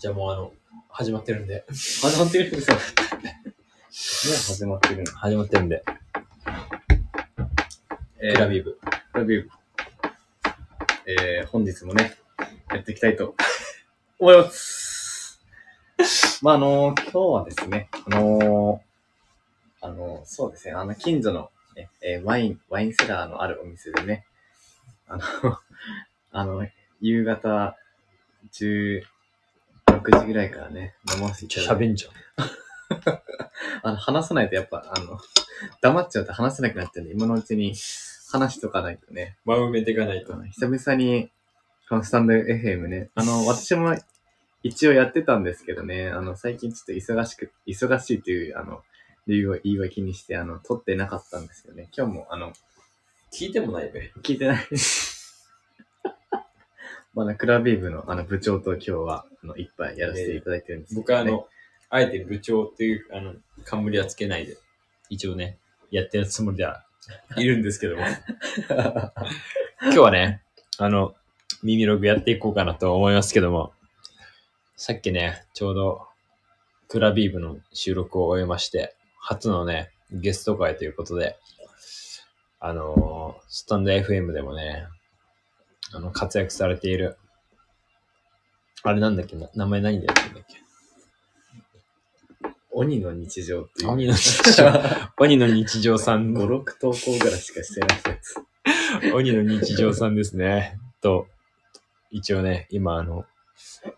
じゃあもうあの、始まってるんで。始まってるんですよ。もう始まってるの。始まってるんで。えクラビー部。クラビー部。えー、本日もね、やっていきたいと思います。まあ、あの今日はですね、あのあのそうですね、あの、近所の、ね、えーワイン、ワインセラーのあるお店でね、あの、あの、夕方16時ぐらいからね、飲ませていただいて喋んじゃん。あの、話さないとやっぱ、あの、黙っちゃうと話せなくなっちゃうんで、今のうちに話しとかないとね。間を埋めていかないと。久々に、このスタンド FM ね、あの、私も一応やってたんですけどね、あの、最近ちょっと忙しく、忙しいという、あの、理由を言い訳にして、あの、撮ってなかったんですよね。今日も、あの、聞いてもないべ。聞いてない。まだクラビーブのあの部長と今日は、あの、一杯やらせていただいてるんですけど、ね。僕はあの、あえて部長っていう、あの、冠はつけないで、一応ね、やってるつもりではいるんですけども。今日はね、あの、耳ログやっていこうかなと思いますけども、さっきね、ちょうど、クラビーブの収録を終えまして、初のね、ゲスト会ということで、あのースタンド FM でもね、あの、活躍されている、あれなんだっけ？な、名前何でやってんだっけ？鬼の日常っていう。鬼の日常、鬼の日常さん。5、の、6投稿ぐらいしかしてないやつ。鬼の日常さんですね。と、一応ね、今あの、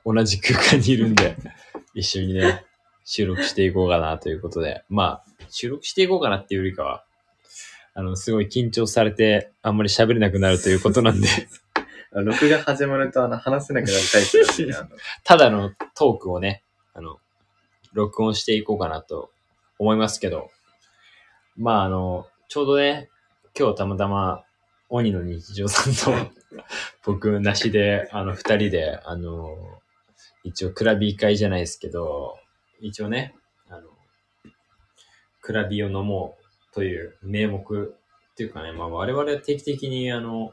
同じ空間にいるんで、一緒にね、収録していこうかなということで、まあ、収録していこうかなっていうよりかは、あの、すごい緊張されて、あんまり喋れなくなるということなんで、録画始まるとあの話せなくなるタイプなんでね、あの。ただのトークをね、あの、録音していこうかなと思いますけど、まああの、ちょうどね、今日たまたま、鬼の日常さんと、僕なしで、あの、二人で、あの、一応クラビー会じゃないですけど、一応ね、あの、クラビーを飲もうという名目っていうかね、まあ我々は定期的にあの、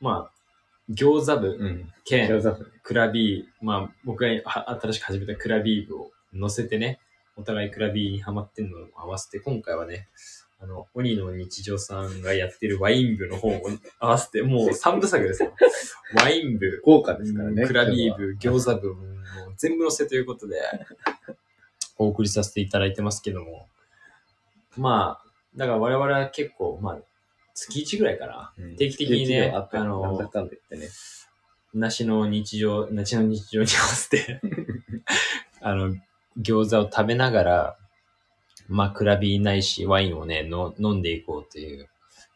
まあ、餃子部うん。兼、餃子部クラビー、まあ僕がは新しく始めたクラビー部を乗せてね、お互いクラビーにハマってんのを合わせて、今回はね、あの、鬼の日常さんがやってるワイン部の方を合わせて、もう三部作ですよ。ワイン部、豪華ですからね。クラビー部、餃子部、もう全部乗せということで、お送りさせていただいてますけども。まあ、だから我々は結構、まあ、月1ぐらいかな。日は定期的にねあのなんだかんだ言ってね。梨の日常、梨の日常に合わせて、あの、餃子を食べながら、まあ、クラビーないし、ワインをね、の飲んでいこうという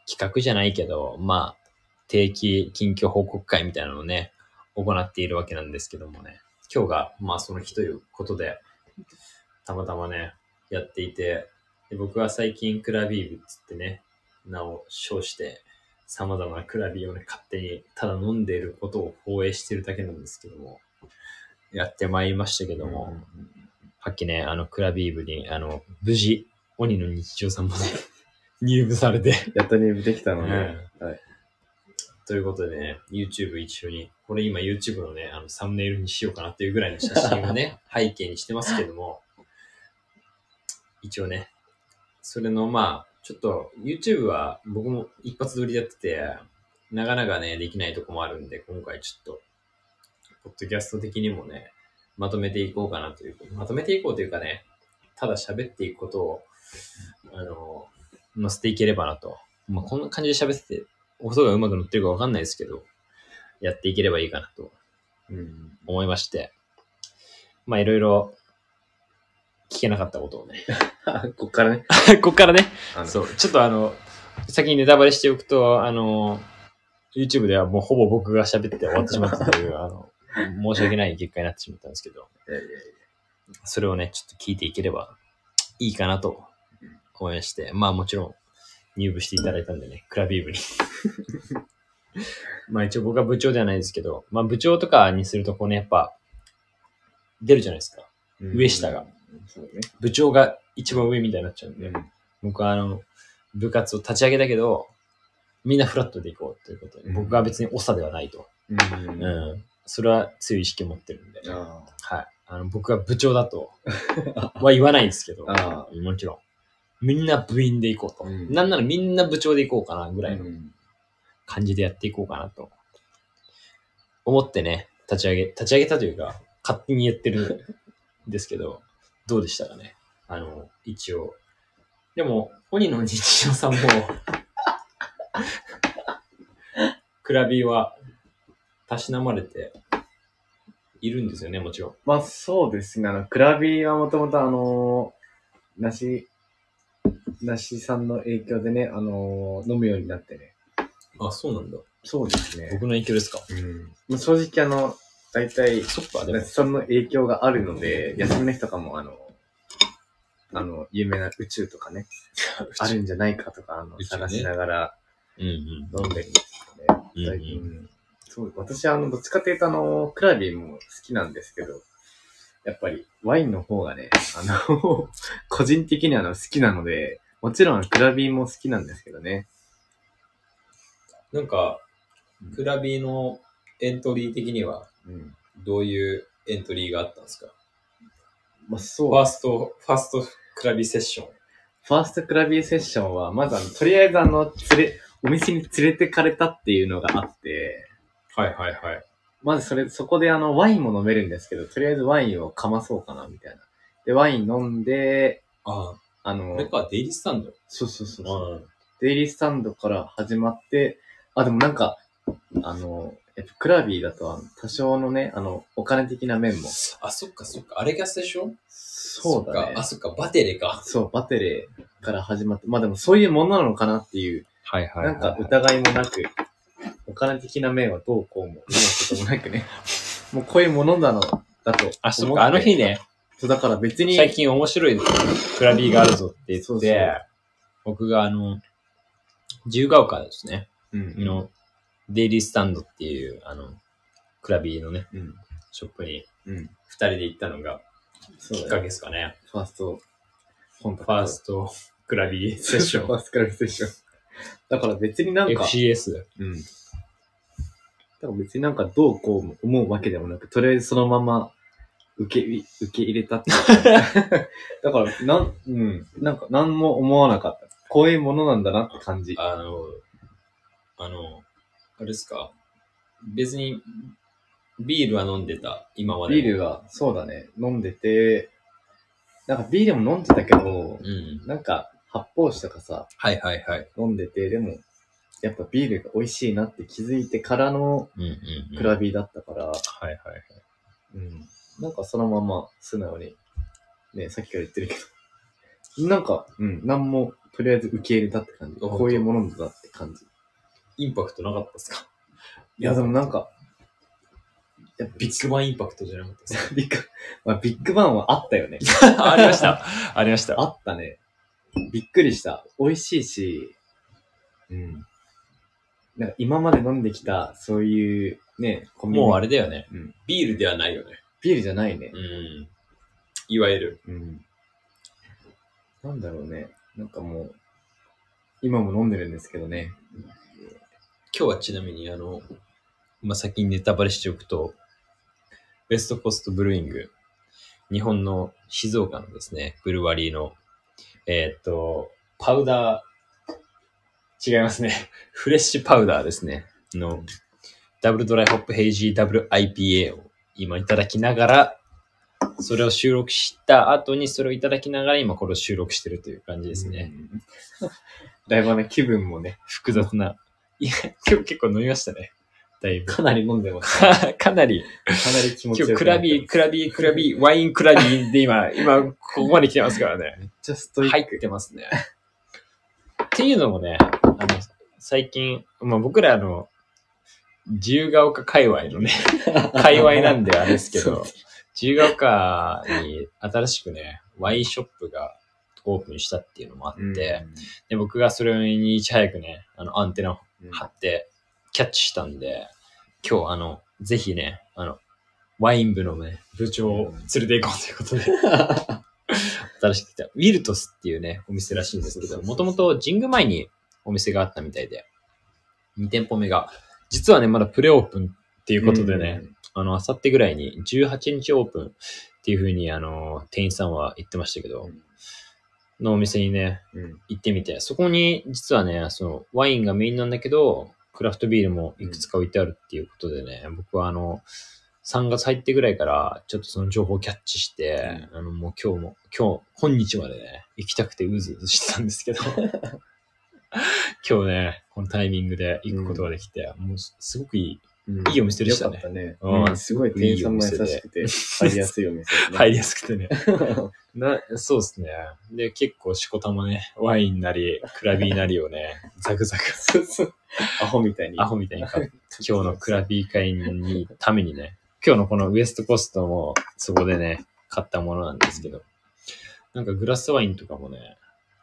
企画じゃないけど、まあ、定期近況報告会みたいなのをね、行っているわけなんですけどもね、今日が、まあ、その日ということで、たまたまね、やっていて、で僕は最近クラビー部っつってね、名を称して、様々なクラビーをね、勝手にただ飲んでいることを放映してるだけなんですけども、やってまいりましたけども、さっきね、あの、クラビー部に、あの、無事、鬼の日常さんもね、入部されて、やっと入部できたので、はい。ということでね、YouTube 一緒に、これ今 YouTube のね、あの、サムネイルにしようかなっていうぐらいの写真をね、背景にしてますけども、一応ね、それのまあ、ちょっと YouTube は僕も一発撮りやってて、なかなかね、できないとこもあるんで、今回ちょっと、ポッドキャスト的にもね、まとめていこうかなというか、まとめていこうというかね、ただ喋っていくことを、あの、載せていければなと。まあ、こんな感じで喋ってて、音がうまく乗ってるかわかんないですけど、やっていければいいかなとうん。思いまして、まあいろいろ聞けなかったことをね。こっからね。こっからね、そう、ちょっとあの、先にネタバレしておくと、あの、YouTube ではもうほぼ僕が喋って終わってしまったという、あの、申し訳ない結果になってしまったんですけど、それをね、ちょっと聞いていければいいかなと思いまして、まあもちろん入部していただいたんでね、クラビーブに。まあ一応僕は部長ではないですけど、まあ部長とかにするとこうね、やっぱ出るじゃないですか。や上下が。そうね。部長が一番上みたいになっちゃうんで、うん僕はあの、部活を立ち上げたけど、みんなフラットで行こうということで、うん僕は別に長ではないと。うん。うん。それは強い意識を持ってるんで。あはい。あの、僕が部長だと は言わないんですけど、あもちろん。みんな部員で行こうと。うんなんならみんな部長で行こうかなぐあ。らいのうん感じでやっていこうかなと。思ってね、立ち上げ、立ち上げたというか、勝手に言ってるんですけど、どうでしたかね？あの、一応。でも、鬼の日常さんも、クラビは、たしなまれて、いるんですよね、もちろん。まあそうですね。あの、クラビはもともとあのー、梨、梨さんの影響でね、あのー飲むようになってね。あ、そうなんだ。そうですね。僕の影響ですか？うん。まあ正直あの、大体、そっか、でも梨。さんの影響があるので、休みの日とかもあの、あの、有名な宇宙とかね、あるんじゃないかとか、あの、宇宙ね探しながらうんうん。飲んでるんですよね。うんうん最近そう、私はあの、どっちかというとあの、クラビーも好きなんですけど、やっぱりワインの方がね、あの、個人的にはあの好きなので、もちろんクラビーも好きなんですけどね。なんか、クラビのエントリー的には、うん。どういうエントリーがあったんですか？まあそう。ファースト、ファーストクラビセッション。ファーストクラビーセッションは、まずあの、とりあえずあの、連れ、お店に連れてかれたっていうのがあって、はいはいはい。まずそれ、そこであの、ワインも飲めるんですけど、とりあえずワインをかまそうかな、みたいな。で、ワイン飲んで、ああ、あのこれ、か、デイリースタンド？そうそうそうそう。うん。デイリースタンドから始まって、あ、でもなんか、あの、やっぱクラビーだと、あの多少のね、あの、お金的な面も。あ、そっかそっか。あれが最初？そうだねっか。あ、。そっか。バテレか。そう、バテレーから始まって、まあでもそういうものなのかなっていう、はいはなんか疑いもなく、お金的な面はどうこうも、思うこともなくね、もうこういうものなの、だと。あ、そっか。あの日ね、そう、だから別に、最近面白いクラビーがあるぞって言って、そうそう僕があの、自由が丘ですね。うん、の、デイリースタンドっていう、あの、クラビーのね、うん、ショップにうん、二人で行ったのがきっかけそうだね。ですかね。ファースト、コンタクフト。ァーストクラビーセッション。ファーストクラビーセッション。だから別になんか、FCS。うん。だから別になんかどうこう思うわけでもなく、とりあえずそのまま受け入、受け入れたっていうか だから、なん、うん、なんか何も思わなかった。こういうものなんだなって感じ。あの、あの、あれですか？別に、ビールは飲んでた、今まで。ビールは、そうだね、飲んでて、なんかビールも飲んでたけど、うん。なんか発泡酒とかさ、はいはいはい。飲んでて、でも、やっぱビールが美味しいなって気づいてからのうんうん、うん。クラビーだったから、はいはいはい。うん。なんかそのまま素直に、ね、さっきから言ってるけど、なんか、うん、なんも、とりあえず受け入れたって感じ。あこういうものだって感じ。インパクトなかったですか？いや、でもなんか、いやビッグバンインパクトじゃなかったですか？ビッグ、まあ、ビッグバンはあったよね。ありました。ありました。あったね。びっくりした。美味しいし、うん。なんか今まで飲んできた、そういう、ね、コンビニもうあれだよね。うんビールではないよね。ビールじゃないねう。ん。いわゆる。うん。なんだろうね。なんかもう、今も飲んでるんですけどね。今日はちなみに、あの、まあ、先にネタバレしておくと、ウェストコストブルーイング、日本の静岡のですね、ブルワリーの、えーっと、パウダー、違いますね。フレッシュパウダーですね。の、ダブルドライホップヘイジーダブル IPA を今いただきながら、それを収録した後にそれをいただきながら今これを収録してるという感じですね。だいぶね、気分もね、複雑な。いや、今日結構飲みましたね。だいぶ。かなり飲んでます。か かなり、かなり気持ち今日よくなってクラビー、クラビー、クラビー、ワインクラビーで今、今、ここまで来てますからね。めっちゃストイック。入ってますね。っていうのもね、あの、最近、まあ僕らあの、自由が丘界隈のね、界隈なんであれですけど、自由が丘に新しくね、ワインショップがオープンしたっていうのもあって、うんで、僕がそれにいち早くね、あの、アンテナをうん貼ってキャッチしたんで、今日あの、ぜひね、あの、ワイン部のね、部長を連れて行こうということで、新しく来た、ウィルトスっていうね、お店らしいんですけど、もともと神宮前にお店があったみたいで、2店舗目が、実はね、まだプレオープンっていうことでね、、あの、あさってぐらいに18日オープンっていう風に、あの、店員さんは言ってましたけど、のお店にね、うん。行ってみて、そこに実はね、そのワインがメインなんだけど、クラフトビールもいくつか置いてあるっていうことでね、僕はあの、3月入ってぐらいから、ちょっとその情報をキャッチして、あの、もう今日も、今日、今日までね、行きたくてうずうずしてたんですけど、今日ね、このタイミングで行くことができて、もうすすごくいい、うんいいお店でしたねよかったね。うんうんすごい店員さんも優しくて、入りやすいお店だね。入りやすくてね。なそうですね。で、結構しこたまね、ワインなり、クラビーなりをね、ザクザク。アホみたいに。アホみたいに買って今日のクラビー会に、ためにね、今日のこのウエストコストもそこでね、買ったものなんですけど、なんかグラスワインとかもね、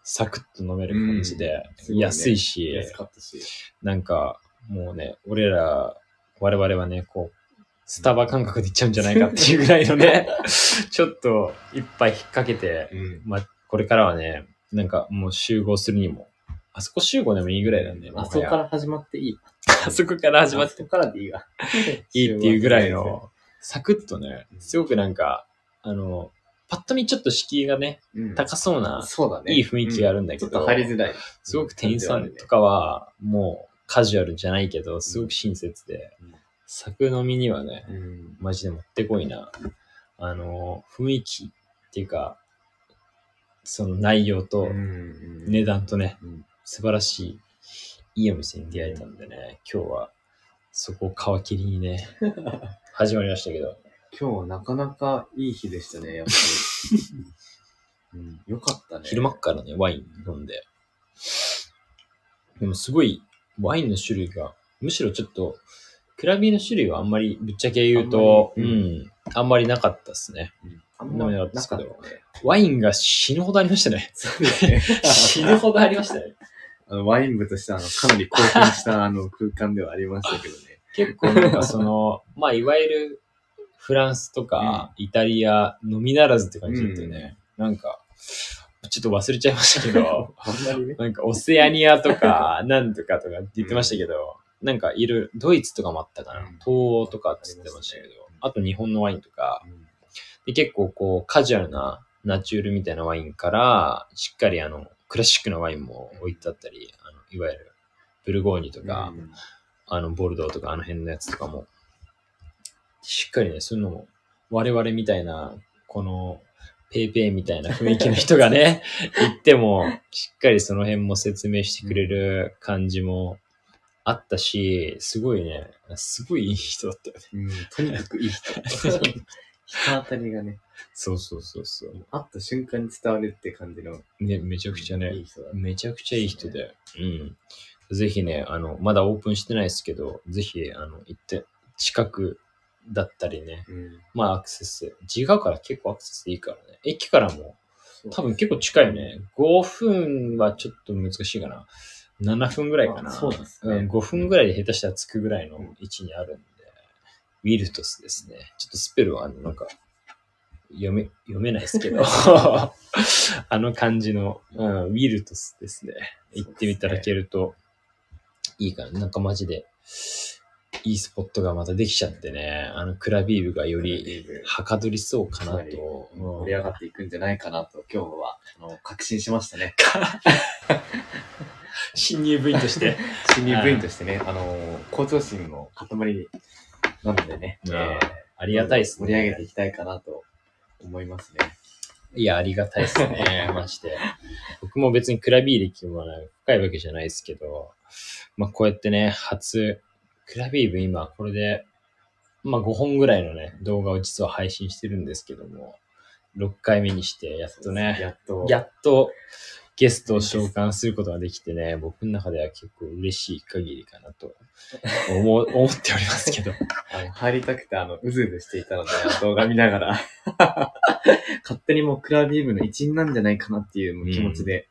サクッと飲める感じで、うんすごいね安いし、安かったし。なんかもうね、俺ら、我々はね、こう、スタバ感覚でいっちゃうんじゃないかっていうぐらいのね、ちょっと一杯引っ掛けて、うん。まあ、これからはね、なんかもう集合するにも、あそこ集合でもいいぐらいなんで、あそこから始まっていい？あそこから始まってあそこからでいいわ。いいっていうぐらいの、サクッとねう、んすごくなんか、あの、パッと見ちょっと敷居がね、うん高そうな、そうだね。いい雰囲気があるんだけどうちょっと入りづらい。すごく店員さんとかは、もうカジュアルじゃないけど、すごく親切でうん、作飲みにはね、うん。マジでもってこいな、あの、雰囲気っていうか、その内容とうん値段とね、うん素晴らしい、いいお店に出会えたんでね、今日はそこを皮切りにね、始まりましたけど、今日はなかなかいい日でしたね、やっぱり。うん、よかったね。昼間っからね、ワイン飲んで。でもすごい、ワインの種類が、むしろちょっと、クラビーの種類はあんまり、ぶっちゃけ言うと、あんまりうん、あんまりなかったっすね。うんあんまなかったね。ワインが死ぬほどありましたね。死ぬほどありましたね。あの、ワイン部としては、あの、かなり興奮した、あの、空間ではありましたけどね。結構なんかその、まあいわゆるフランスとかイタリアのみならずって感じだったよね。なんか、ちょっと忘れちゃいましたけど。なんかオセアニアとか、なんとかとかって言ってましたけど、なんかいる、ドイツとかもあったかな。うん。東欧とかって言ってましたけどあね、あと日本のワインとか、うん。で結構こうカジュアルなナチュールみたいなワインから、しっかりあの、クラシックなワインも置いてあったり、あのいわゆるブルゴーニュとか、うん。あの、ボルドーとかあの辺のやつとかも、しっかりね、そういうのも、我々みたいな、この、ペイペイみたいな雰囲気の人がね、言っても、しっかりその辺も説明してくれる感じもあったし、すごいね、すごいいい人だったよね。うん、とにかくいい人。人当たりがね、そうそうそうそう。会った瞬間に伝わるって感じの、ね、めちゃくちゃねい、い。めちゃくちゃいい人で、うん。ぜひね、あの、まだオープンしてないですけど、ぜひ、あの、行って、近くだったりね、うん。まあアクセス。自由から結構アクセスいいからね。駅からも多分結構近いよね。5分はちょっと難しいかな。7分ぐらいかな。あそうですねん、5分ぐらいで下手したら着くぐらいの位置にあるんで。ウィルトスですね。ちょっとスペルはあのなんか、読め、読めないですけど。あの感じの、うん、ウィルトスですね。行ってみただけるといいかな。なんかマジで、いいスポットがまたできちゃってね。あのクラビーブがよりはかどりそうかなと。盛り上がっていくんじゃないかなと、今日は、あの、確信しましたね。新入部員として。新入部員としてね、あの、校長心の塊なのでね、うんえーありがたいですね。盛り上げていきたいかなと思いますね。いや、ありがたいですね。マジで。僕も別にクラビー歴もね深いわけじゃないですけど、まあこうやってね、初、クラビー部今これで、まあ5本ぐらいのね、動画を実は配信してるんですけども、6回目にして、やっとね、やっと、やっとゲストを召喚することができてね、僕の中では結構嬉しい限りかなと思う 思っておりますけど。あの入りたくて、あの、うずうずしていたので、動画見ながら、勝手にもうクラビー部の一員なんじゃないかなっていう気持ちで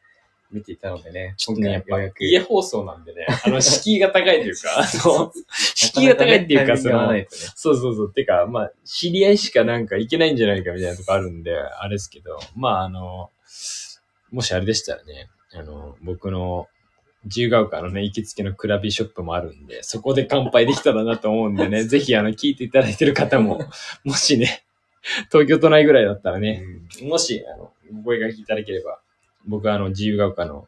見ていたのでね、ちょっとね、やっぱ家放送なんでね、あの、敷居が高いというか、あの、敷居が高いっていうか、その。そうそうそう。てか、まあ、知り合いしかなんかいけないんじゃないかみたいなとこあるんで、あれですけど、まあ、あの、もしあれでしたらね、あの、僕の自由が丘のね、行きつけのクラビショップもあるんで、そこで乾杯できたらなと思うんでね、ぜひあの、聞いていただいてる方も、もしね、東京都内ぐらいだったらね、うんもし、あの、お声掛けいただければ、僕はあの、自由が丘の、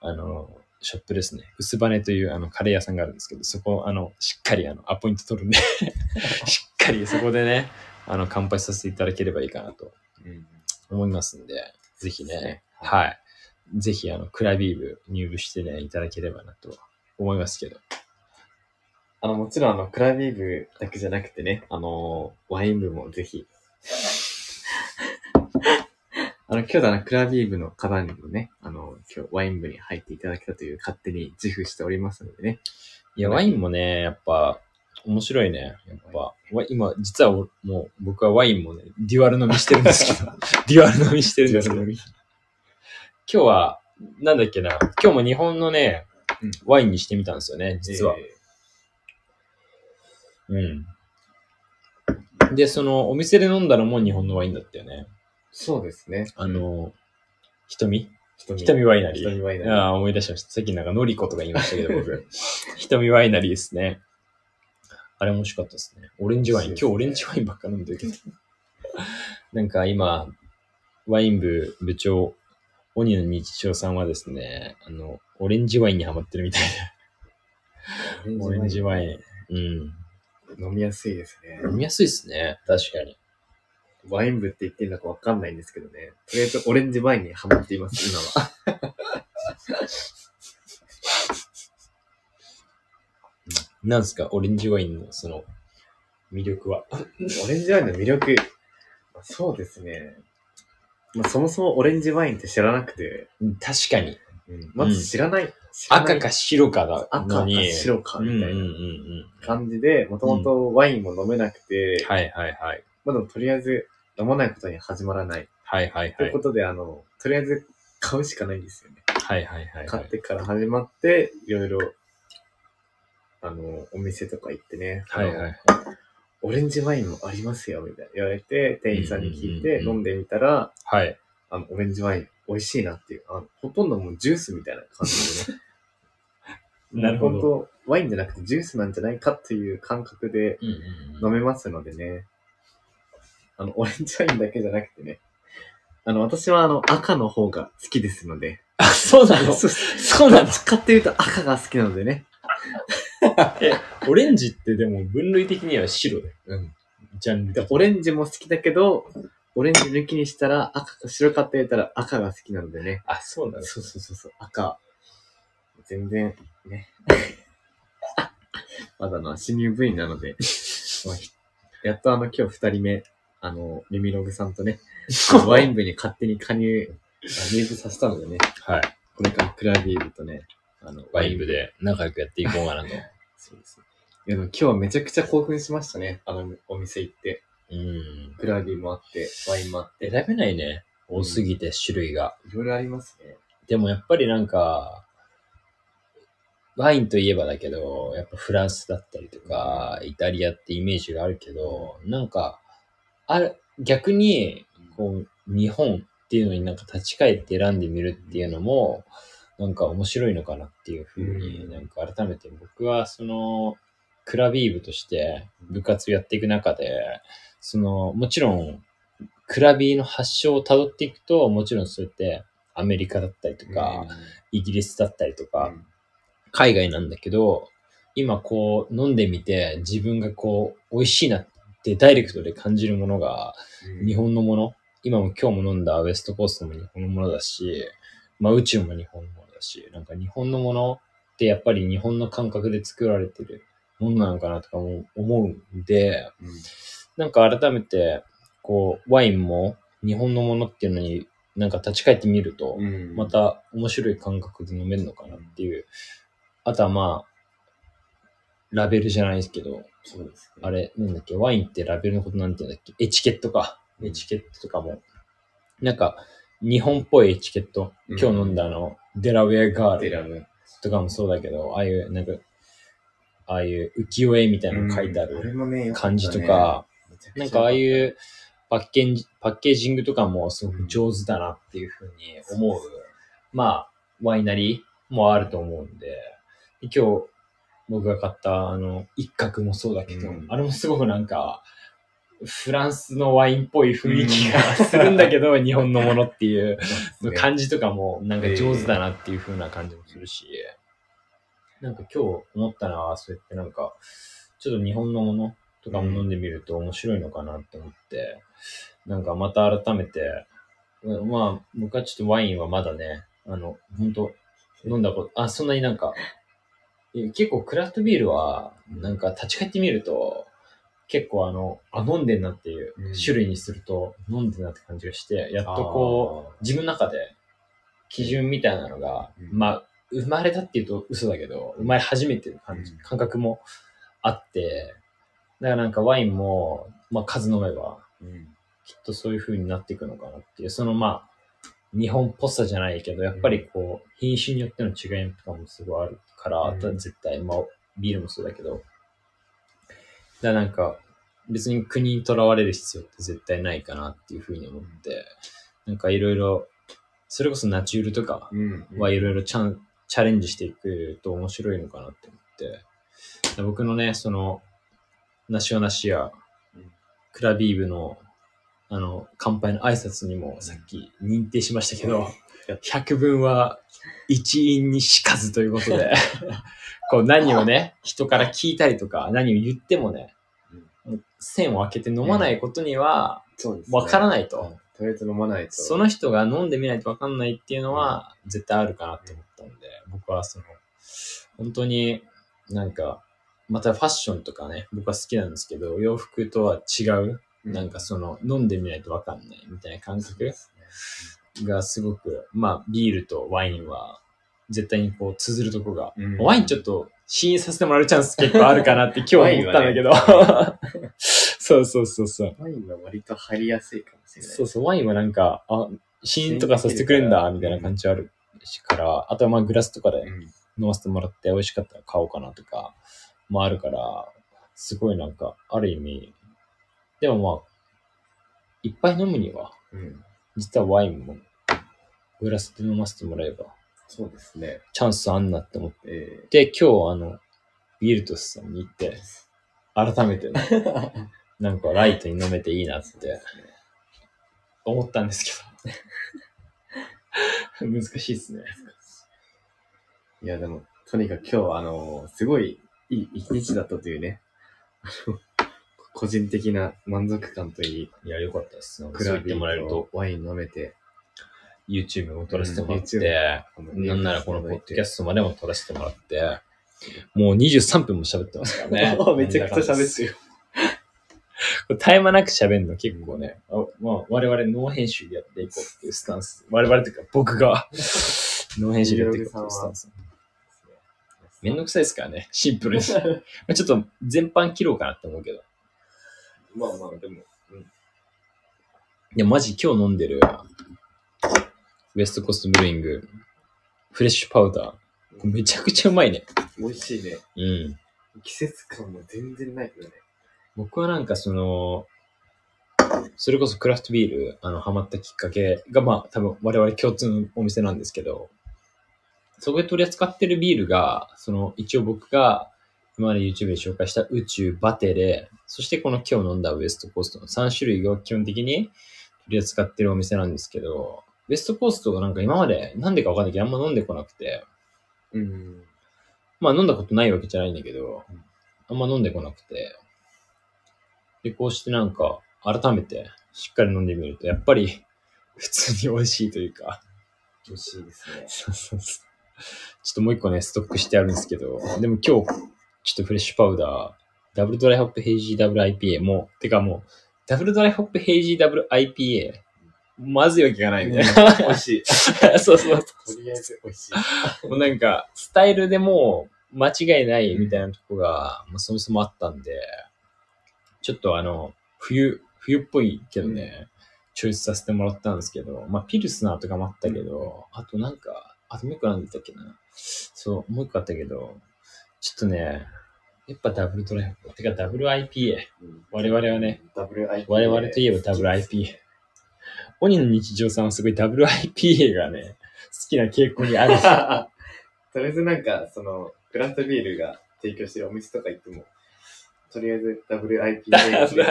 あの、ショップですね。薄羽というあのカレー屋さんがあるんですけど、そこ、あの、しっかりあの、アポイント取るんで、しっかりそこでね、あの、乾杯させていただければいいかなとうん思いますんで、ぜひね、はい。ぜひ、あの、クラビーブ入部してね、いただければなと思いますけど。あの、もちろんあの、クラビー部だけじゃなくてね、あの、ワイン部もぜひ。あの、今日だな、クラビー部の方にもね、あの、今日ワイン部に入っていただけたという勝手に自負しておりますのでね。いや、ワインもね、やっぱ、面白いね。やっぱ、わ今、実はおもう、僕はワインもね、デュアル飲みしてるんですけど、デュアル飲みしてるんですけど、今日は、なんだっけな、今日も日本のねうん、ワインにしてみたんですよね、実は。えうん。で、その、お店で飲んだのも日本のワインだったよね。ーそうですね。あの、瞳？瞳瞳ワイナリー。瞳ワイナリーああ、思い出しました。さっきなんかノリコとか言いましたけど、僕。瞳ワイナリーですね。あれ面白かったですね。オレンジワイン。今日オレンジワインばっか飲んでるけど。なんか今、ワイン部部長、鬼の日常さんはですね、あの、オレンジワインにハマってるみたいな。オレンジワイン。うん。飲みやすいですね。飲みやすいですね。確かに。ワイン部って言っていいのかわかんないんですけどね。とりあえずオレンジワインにハマっています、今は。なんですか、オレンジワインのその、魅力は？オレンジワインの魅力。まあそうですね。まあ、そもそもオレンジワインって知らなくて、確かに。うんまず知らない。知らない赤か白かだ赤か。白かみたいうんうんうんう。なん感じで、もともとワインも飲めなくて、はいはいはい。まあでもとりあえず飲まないことに始まらない。はいはいはいというこ。とで、あの、とりあえず買うしかないんですよね。はいはいはいはい。買ってから始まって、いろいろ、あの、お店とか行ってね、はいはいはい。オレンジワインもありますよ、みたいな言われて、店員さんに聞いんうんうんうん飲んでみたら、はい。あの、オレンジワイン美味しいなっていう、あのほとんどもうジュースみたいな感じでね。なるほど。本当ワインじゃなくてジュースなんじゃないかっていう感覚でうんうんうん飲めますのでね。あの、オレンジワインだけじゃなくてね。あの、私はあの、赤の方が好きですので。あ、そうなの？そうそうなの？どっちかっていうと赤が好きなのでね。え、オレンジってでも分類的には白だよ。うん。ジャンルオレンジも好きだけど、オレンジ抜きにしたら赤か白かって言ったら赤が好きなのでね。あ、そうなの？そうそうそうそう、赤。全然、ね。まだな、新入部員なので、まあひやっとあの今日二人目、あの、ミミログさんとね、ワイン部に勝手に加入、あ入部させたのでね、はい。これからクラビールとね、あの、ワイン部。で仲良くやっていこうかなと。そうですね。いや、でも今日はめちゃくちゃ興奮しましたね。あの、お店行って。うん。クラビーもあって、ワインもあって。選べないね。多すぎて種類が。いろいろありますね。でもやっぱりなんか、ワインといえばだけど、やっぱフランスだったりとか、イタリアってイメージがあるけど、なんか、あれ、逆に、こう、日本っていうのになんか立ち返って選んでみるっていうのも、なんか面白いのかなっていうふうに、うん。なんか改めて僕はその、クラビー部として部活をやっていく中で、その、もちろん、クラビーの発祥を辿っていくと、もちろんそうやってアメリカだったりとか、イギリスだったりとか、海外なんだけど、今こう飲んでみて自分がこう美味しいなってダイレクトで感じるものがうん。日本のもの、今も今日も飲んだウエストコーストも日本のものだし、まあ宇宙も日本のものだし、なんか日本のものってやっぱり日本の感覚で作られてるものなのかなとかも思うんで、うん。なんか改めてこうワインも日本のものっていうのになんか立ち返ってみると、うん。また面白い感覚で飲めるのかなっていう。あとはまあ、ラベルじゃないですけど、そうですね。あれ、なんだっけ、ワインってラベルのことなんて言うんだっけ、エチケットか。うんエチケットとかも、なんか、日本っぽいエチケット。うん今日飲んだあの、デラウェアガールデラム。とかもそうだけど、ああいう、なんか、ああいう浮世絵みたいなの書いてある感じとか、なんかああいうパッケージ、パッケージングとかもすごく上手だなっていうふうに思う。まあ、ワイナリーもあると思うんで、今日僕が買ったあの、一角もそうだけど、うん。あれもすごくなんか、フランスのワインっぽい雰囲気がするんだけど、日本のものっていう感じとかもなんか上手だなっていう風な感じもするし、なんか今日思ったのは、そうやってなんか、ちょっと日本のものとかも飲んでみると面白いのかなって思って、なんかまた改めて、うんまあ、僕はちょっとワインはまだね、あの、本当飲んだこと、あ、そんなになんか、え結構クラフトビールは、なんか立ち返ってみると、結構あの、あ、飲んでんなっていううん。種類にすると、飲んでんなって感じがして、やっとこう、自分の中で基準みたいなのが、うん。まあ、生まれたっていうと嘘だけど、生まれ始めてる感じ、うん。感覚もあって、だからなんかワインも、まあ数飲めば、きっとそういう風になっていくのかなっていう、そのまあ、日本っぽさじゃないけど、やっぱりこう、品種によっての違いとかもすごいあるから、絶対、まあ、ビールもそうだけど、だなんか、別に国にとらわれる必要って絶対ないかなっていう風に思って、なんかいろいろ、それこそナチュールとかうんはいろいろチャンチャレンジしていくと面白いのかなって思って、僕のね、その、ナシオナシアうん、クラビーブの、あの、乾杯の挨拶にもさっき認定しましたけど、百聞は一因にしかずということで、こう何をね、人から聞いたりとか、何を言ってもね、線を開けて飲まないことには、わからないと。うん。とりあえず飲まないと。その人が飲んでみないとわかんないっていうのは絶対あるかなって思ったんで、僕はその、本当になんか、またファッションとかね、僕は好きなんですけど、洋服とは違う、なんかその、飲んでみないとわかんないみたいな感覚がすごく、まあ、ビールとワインは、絶対にこう、綴るとこが、うんワインちょっと、試飲させてもらうチャンス結構あるかなって今日は思ったんだけど、ワそうそうそうそう。ワインは割と入りやすいかもしれない。そうそう、ワインはなんか、あ、試飲とかさせてくれんだ、みたいな感じあるしから、あとはまあグラスとかでうん。飲ませてもらって美味しかったら買おうかなとか、もあるから、すごいなんか、ある意味、でもまあ、いっぱい飲むには、うん。実はワインも、グラスで飲ませてもらえば、そうですね。チャンスあんなって思っえて、今日あの、ビールトスさんに行って、改めてね、ー なんかライトに飲めていいなって思ったんですけど。難しいですね。いや、でも、とにかく今日は、あの、すごいいい一日だったというね、あの個人的な満足感といい、いや、よかったです。なんかクラビそう言ってもらえるーと、とワイン飲めて、YouTube も撮らせてもらっうんて、なんならこのポッドキャストまでも撮らせてもらって、もう23分も喋ってますからね めちゃくちゃ喋ってる。これ絶え間なく喋るの結構ね、あまあ、我々ノー編集でやっていこうっていうスタンス。我々というか僕が ノー編集でやっていこうっていうスタンス。めんどくさいですからね、シンプルに。まあちょっと全般切ろうかなって思うけど。まあまあ、でも、いや、マジ今日飲んでる、ウエストコーストブルーイング、フレッシュパウダー。これめちゃくちゃうまいね。美味しいね。うん。季節感も全然ないけどね。僕はなんかその、それこそクラフトビール、あの、ハマったきっかけが、まあ、多分我々共通のお店なんですけど、そこで取り扱ってるビールが、その、一応僕が、今まで YouTube で紹介した宇宙バテレ、そしてこの今日飲んだウエストコーストの3種類を基本的に取り扱ってるお店なんですけど、ウエストコーストがなんか今までなんでかわかんないけどあんま飲んでこなくて、うん。まあ飲んだことないわけじゃないんだけどうん、あんま飲んでこなくて。で、こうしてなんか、改めてしっかり飲んでみると、やっぱり普通に美味しいというか。美味しいですね。そうそうそう。ちょっともう一個ね、ストックしてあるんですけど、でも今日、ちょっとフレッシュパウダー、ダブルドライホップヘイジーダブル IPA も、てかもう、ダブルドライホップヘイジーダブル IPA、まずいわけがないみたいな。美味しい。そうそうとりあえず美味しい。もうなんか、スタイルでもう間違いないみたいなとこが、まあ、そもそもあったんで、ちょっとあの、冬、冬っぽいけどね、チョイスさせてもらったんですけど、まあ、ピルスナーとかもあったけど、あとなんか、あともう一個なんだったっけな。そう、もう一個あったけど、ちょっとね、やっぱダブルドライブ、てかダブル IPA。我々はね、ダブル IPA。我々といえばダブル IPA。鬼の日常さんはすごいダブル IPA がね、好きな傾向にある。とりあえずなんか、その、クラフトビールが提供してるお店とか行っても、とりあえず WIPA って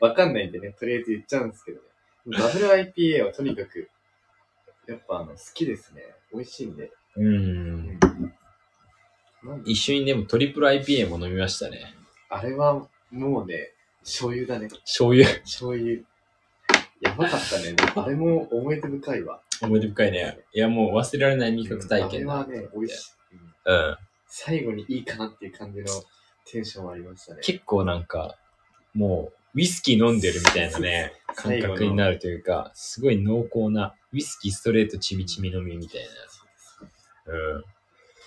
わかんないんでね、とりあえず言っちゃうんですけどね。WIPA はとにかく、やっぱあの、好きですね。美味しいんで。うん。一緒にでもトリプル IPA も飲みましたね。あれはもうね、醤油だね。醤油。醤油。やばかったね。あれも思い出深いわ。思い出深いね。いや、もう忘れられない味覚体験だ。あれはね、美味しい。うんうん。最後にいいかなっていう感じのテンションはありましたね。結構なんか、もう、ウイスキー飲んでるみたいなね、感覚になるというか、すごい濃厚な、ウイスキーストレートちみちみ飲みみたいな。うん。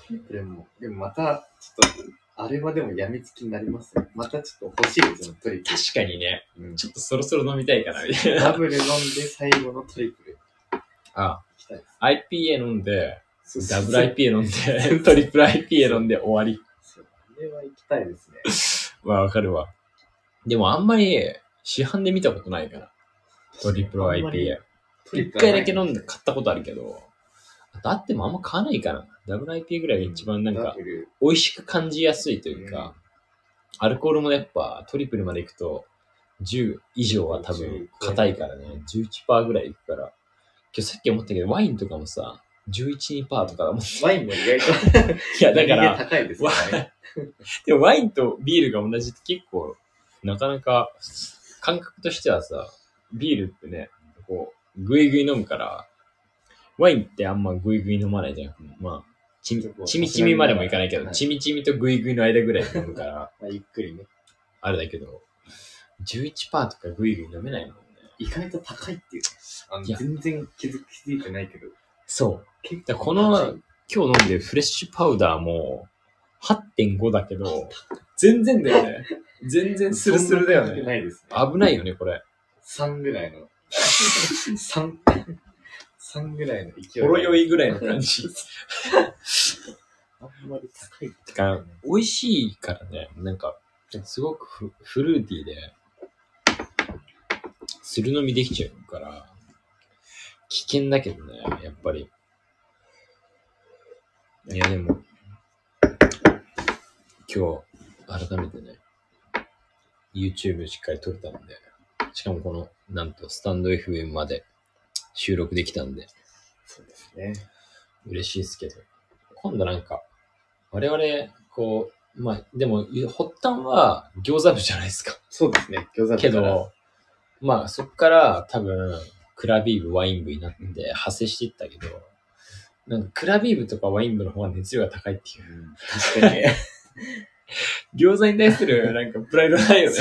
でも、でもまた、ちょっと、あれはでもやみつきになりますね。またちょっと欲しいですよ、トリプル。確かにね、うんちょっとそろそろ飲みたいかな、みたいな。ダブル飲んで最後のトリプル。あ、いきたいです。IPA 飲んで、ダブル IPA 飲んで、トリプル IPA 飲んで終わり。そうあれは行きたいですね。まあわかるわ。でもあんまり、市販で見たことないから。トリプルあんまり IPA。トリプル一回だけ飲んで買ったことあるけど、あとあってもあんま買わないかな。ダブル IPA ぐらいが一番なんか美味しく感じやすいというか、アルコールもやっぱトリプルまで行くと、10以上は多分硬いからね、11%ぐらいいくから。今日さっき思ったけど、ワインとかもさ、11%とかだもん。いワインも意外と や、だから、高いですよね。でもワインとビールが同じって結構、なかなか、感覚としてはさ、ビールってね、こう、ぐいぐい飲むから、ワインってあんまぐいぐい飲まないじゃん。まあ、ちみちみちみまでもいかないけど、はいちみちみとぐいぐいの間ぐらい飲むから、まあ、ゆっくりね。あれだけど、11%とかぐいぐい飲めないもんね。意外と高いっていう。あのいや全然気づ気づいてないけど。そう。結だからこの今日飲んでるフレッシュパウダーも8.5だけど、全然だよね。全然スルスルだよそんな高くね。ないですね。危ないよね、これ。3ぐらいの。3、3ぐらいの勢い。ほろ酔いぐらいの感じ。あんまり高い。てか、美味しいからね、なんか、すごくフフルーティーで、する飲みできちゃうから、危険だけどね、やっぱり。いや、でも、今日、改めてね、YouTube しっかり撮れたんで、しかもこの、なんと、スタンド FM まで収録できたんで、そうですね。嬉しいですけど。今度なんか、我々、こう、まあ、でも、発端は餃子部じゃないですか。そうですね。餃子部けど、まあ、そっから多分、クラビー部、ワイン部になって派生していったけど、なんか、クラビー部とかワイン部の方が熱量が高いっていう。うん確かに。餃子に対する、なんか、プライドないよね。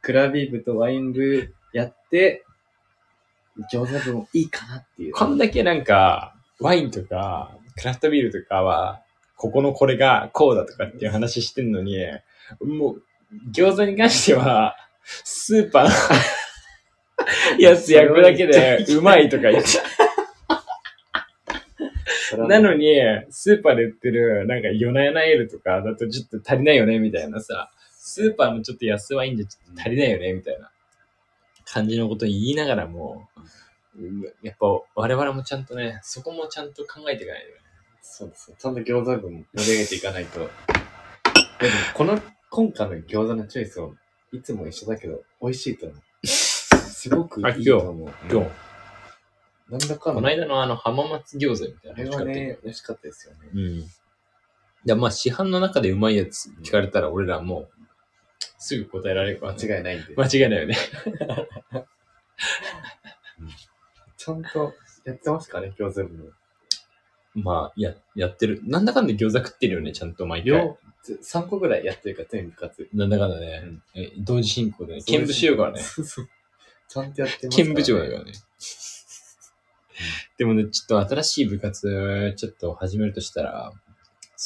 クラビー部とワイン部やって、餃子部もいいかなっていう。こんだけなんか、ワインとか、クラフトビールとかは、ここのこれがこうだとかっていう話してんのに、もう、餃子に関しては、スーパーのやつ焼くだけでうまいとか言って。それはなのに、スーパーで売ってる、なんか、ヨナヨナエールとかだとちょっと足りないよね、みたいなさ、スーパーのちょっと安ワインじゃちょっと足りないよね、みたいな感じのことを言いながらも、うんやっぱ我々もちゃんとね、そこもちゃんと考えていかないとね。そうですね。ちゃんと餃子部も盛り上げていかないと。でも、この、今回の餃子のチョイスを、いつも一緒だけど、美味しいと思う。すごくいいと思う。今日、なんだかんだ。この間のあの浜松餃子みたいあれなのはね美味しかったですよね。うん。でまあ市販の中でうまいやつ聞かれたら俺らもうすぐ答えられるから、間違いないんで。間違いないよね。ちゃんとやってますかね、餃子部も。まあ、や、やってる。なんだかんだ餃子食ってるよね、ちゃんと毎回。両、3個ぐらいやってるから全部かつ。なんだかんだね。うんえ同時進行でね。見部しようからね。そうそう。ちゃんとやってますから、見部長だからね。でもね、ちょっと新しい部活、ちょっと始めるとしたら、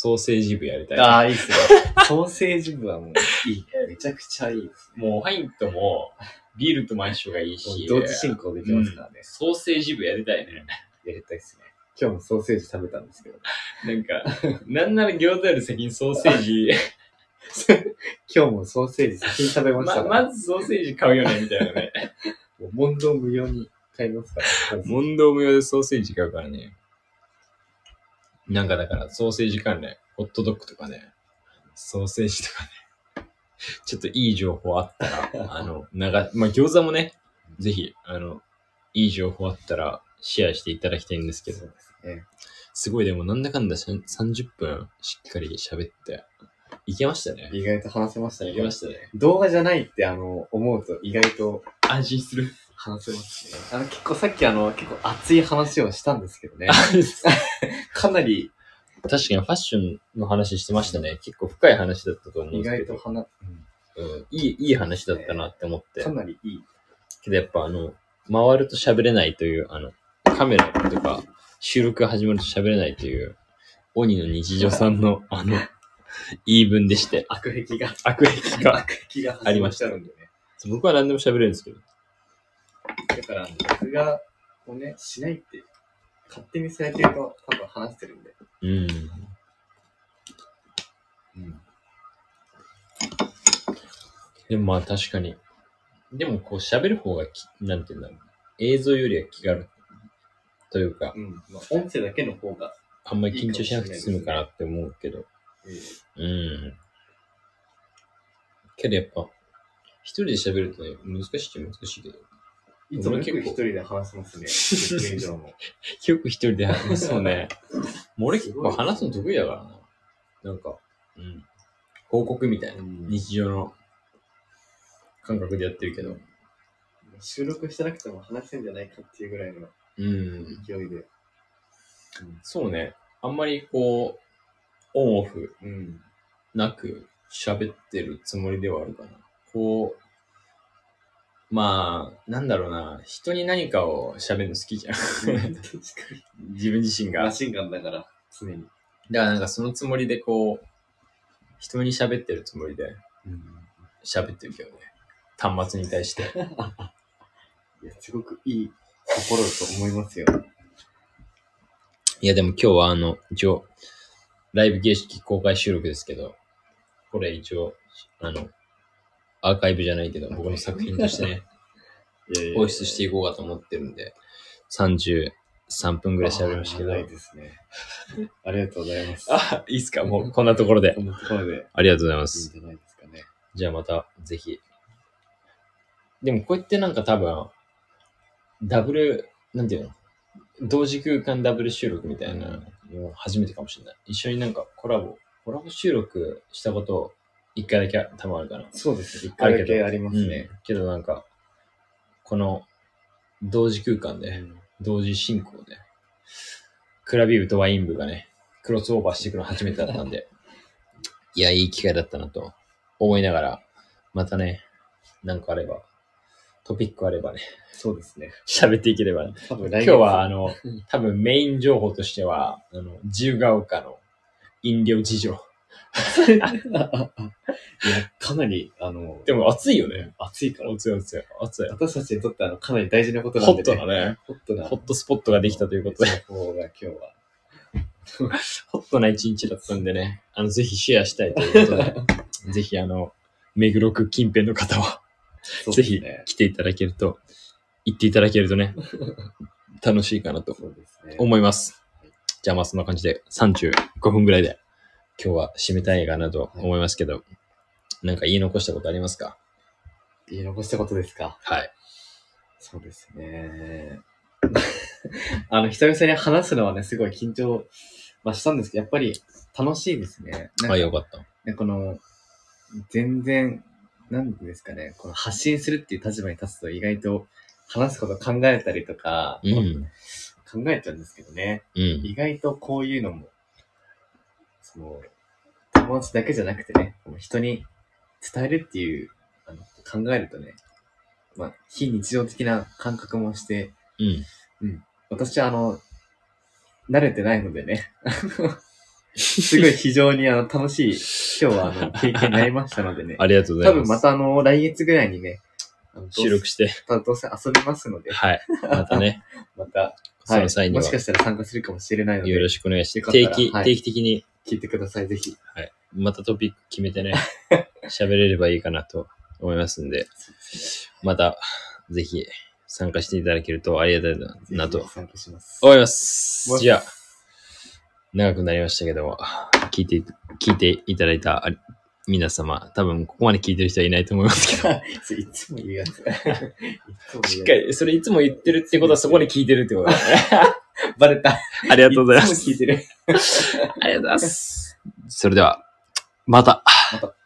ソーセージ部やりたい。ああ、いいっすね。ソーセージ部はもういい。めちゃくちゃいいですね。もうワインとも、ビールとも相性がいいし、同時進行できますからね。ソーセージ部やりたいね。やりたいっすね。今日もソーセージ食べたんですけど。なんか、なんなら餃子より先にソーセージ、今日もソーセージ先に食べましたま。まずソーセージ買うよね、みたいなね。もう問答無用に買いますから。問答無用でソーセージ買うからね。なんかだから、ソーセージ関連、ホットドッグとかね、ソーセージとかね、ちょっといい情報あったら、あの、長、まあ、餃子もね、ぜひ、あの、いい情報あったら、シェアしていただきたいんですけど、そうですね。すごいでもなんだかんだし30分しっかり喋って、いけましたね。意外と話せましたね。いけましたね。動画じゃないってあの、思うと意外と安心する。話せますね。あの、結構さっきあの、結構熱い話をしたんですけどね。かなり確かにファッションの話してましたね。結構深い話だったと思うん意ですけど。外と話、うん、いい、いい話だったなって思ってか。なりいい。けどやっぱあの、回ると喋れないという、あの、カメラとか収録が始まると喋れないという、鬼の日常さんの、あの、言い分でして、悪癖が、悪癖が。悪癖がありました。僕は何でも喋れるんですけど。だから、僕が、をね、しないって、勝手にされてると多分話してるんで。うん。うん。でもまあ確かに。でもこう喋る方がき、なんて言うんだろう。映像よりは気軽。というか、うん。まあ、音声だけの方が、あんまり緊張しなくて済むかなって思うけど。えうん。けどやっぱ、一人で喋るとね、難しいっちゃ難しいけど。いつも結構一人で話せますね。10分以上も。よく一人で話す。そうね。もう俺結構話すの得意だからな。なんか、うん。報告みたいな。日常の感覚でやってるけど。収録してなくても話せんじゃないかっていうぐらいのうん。勢いで。そうね。あんまりこう、オンオフうん。なく喋ってるつもりではあるかな。こう、まあ、なんだろうな。人に何かを喋るの好きじゃん。自分自身が。マシンガンだから、常に。だからなんかそのつもりでこう、人に喋ってるつもりでうん。喋ってるけどね。端末に対して。いや、すごくいいところだと思いますよ。いやでも今日はあの、一応、ライブ形式公開収録ですけど、これ一応、あの、アーカイブじゃないけど、僕の作品としてね、放出していこうかと思ってるんで、33分ぐらい喋りましたけど。長いですね。ありがとうございます。あ、いいっすか？もうこんなところでこ。のところでありがとうございまいいんす。じゃないですかね。じゃあまた、ぜひ。でもこうやってなんか多分、ダブル、なんていうの？同時空間ダブル収録みたいなの初めてかもしれない。一緒になんかコラボ、コラボ収録したこと、一回だけ多分あるかな。そうですね。一回だけありますね。うんけどなんか、この、同時空間で、うん同時進行で、クラビー部とワイン部がね、クロスオーバーしていくの初めてだったんで、いや、いい機会だったなと思いながら、またね、なんかあれば、トピックあればね、そうですね。喋っていければ、多分今日はあの、多分メイン情報としては、あの、自由が丘の飲料事情。いや、かなり、あの、でも暑いよね。暑いから。暑い暑い。暑い。私たちにとってあの、かなり大事なことなホッんでね。トなね、ホットな。ホットスポットができたということで、が今日は。ホットな一日だったんでね、あの、ぜひシェアしたいということで、ぜひあの、目黒区近辺の方は、そうぜひ。来ていただけると、行っていただけるとね、楽しいかなと。思います。じゃあまあそんな感じで35分ぐらいで今日は締めたいかなと思いますけど、なんか言い残したことありますか？言い残したことですか？はい。そうですね。あの、久々に話すのはね、すごい緊張はしたんですけど、やっぱり楽しいですね。あ、かよかった。ねこの、全然、なんですかね、この発信するっていう立場に立つと意外と話すこと考えたりとか、うん。考えちゃうんですけどね。うん。意外とこういうのも、その、友達だけじゃなくてね、人に伝えるっていう、あの、考えるとね、まあ、非日常的な感覚もして、うん。私はあの、慣れてないのでね、すごい非常にあの楽しい、今日はあの、経験になりましたのでね、ありがとうございます。多分またあの、来月ぐらいにね、収録して、またどうせ遊びますので、はい。またね、また、その際にはもしかしたら参加するかもしれないので、よろしくお願いして、よかったら定期、はい定期的に、聞いてください、ぜひ。はい。またトピック決めてね、喋れればいいかなと思いますんで、また、ぜひ、参加していただけるとありがたいなと思います。じゃあ、長くなりましたけども、聞いて、聞いていただいた皆様、多分ここまで聞いてる人はいないと思いますけど。いつも言うやつ。しっかり、それいつも言ってるってことはそこで聞いてるってことだね。バレた。ありがとうございます。いつも聞いてる。ありがとうございます。それでは、また。また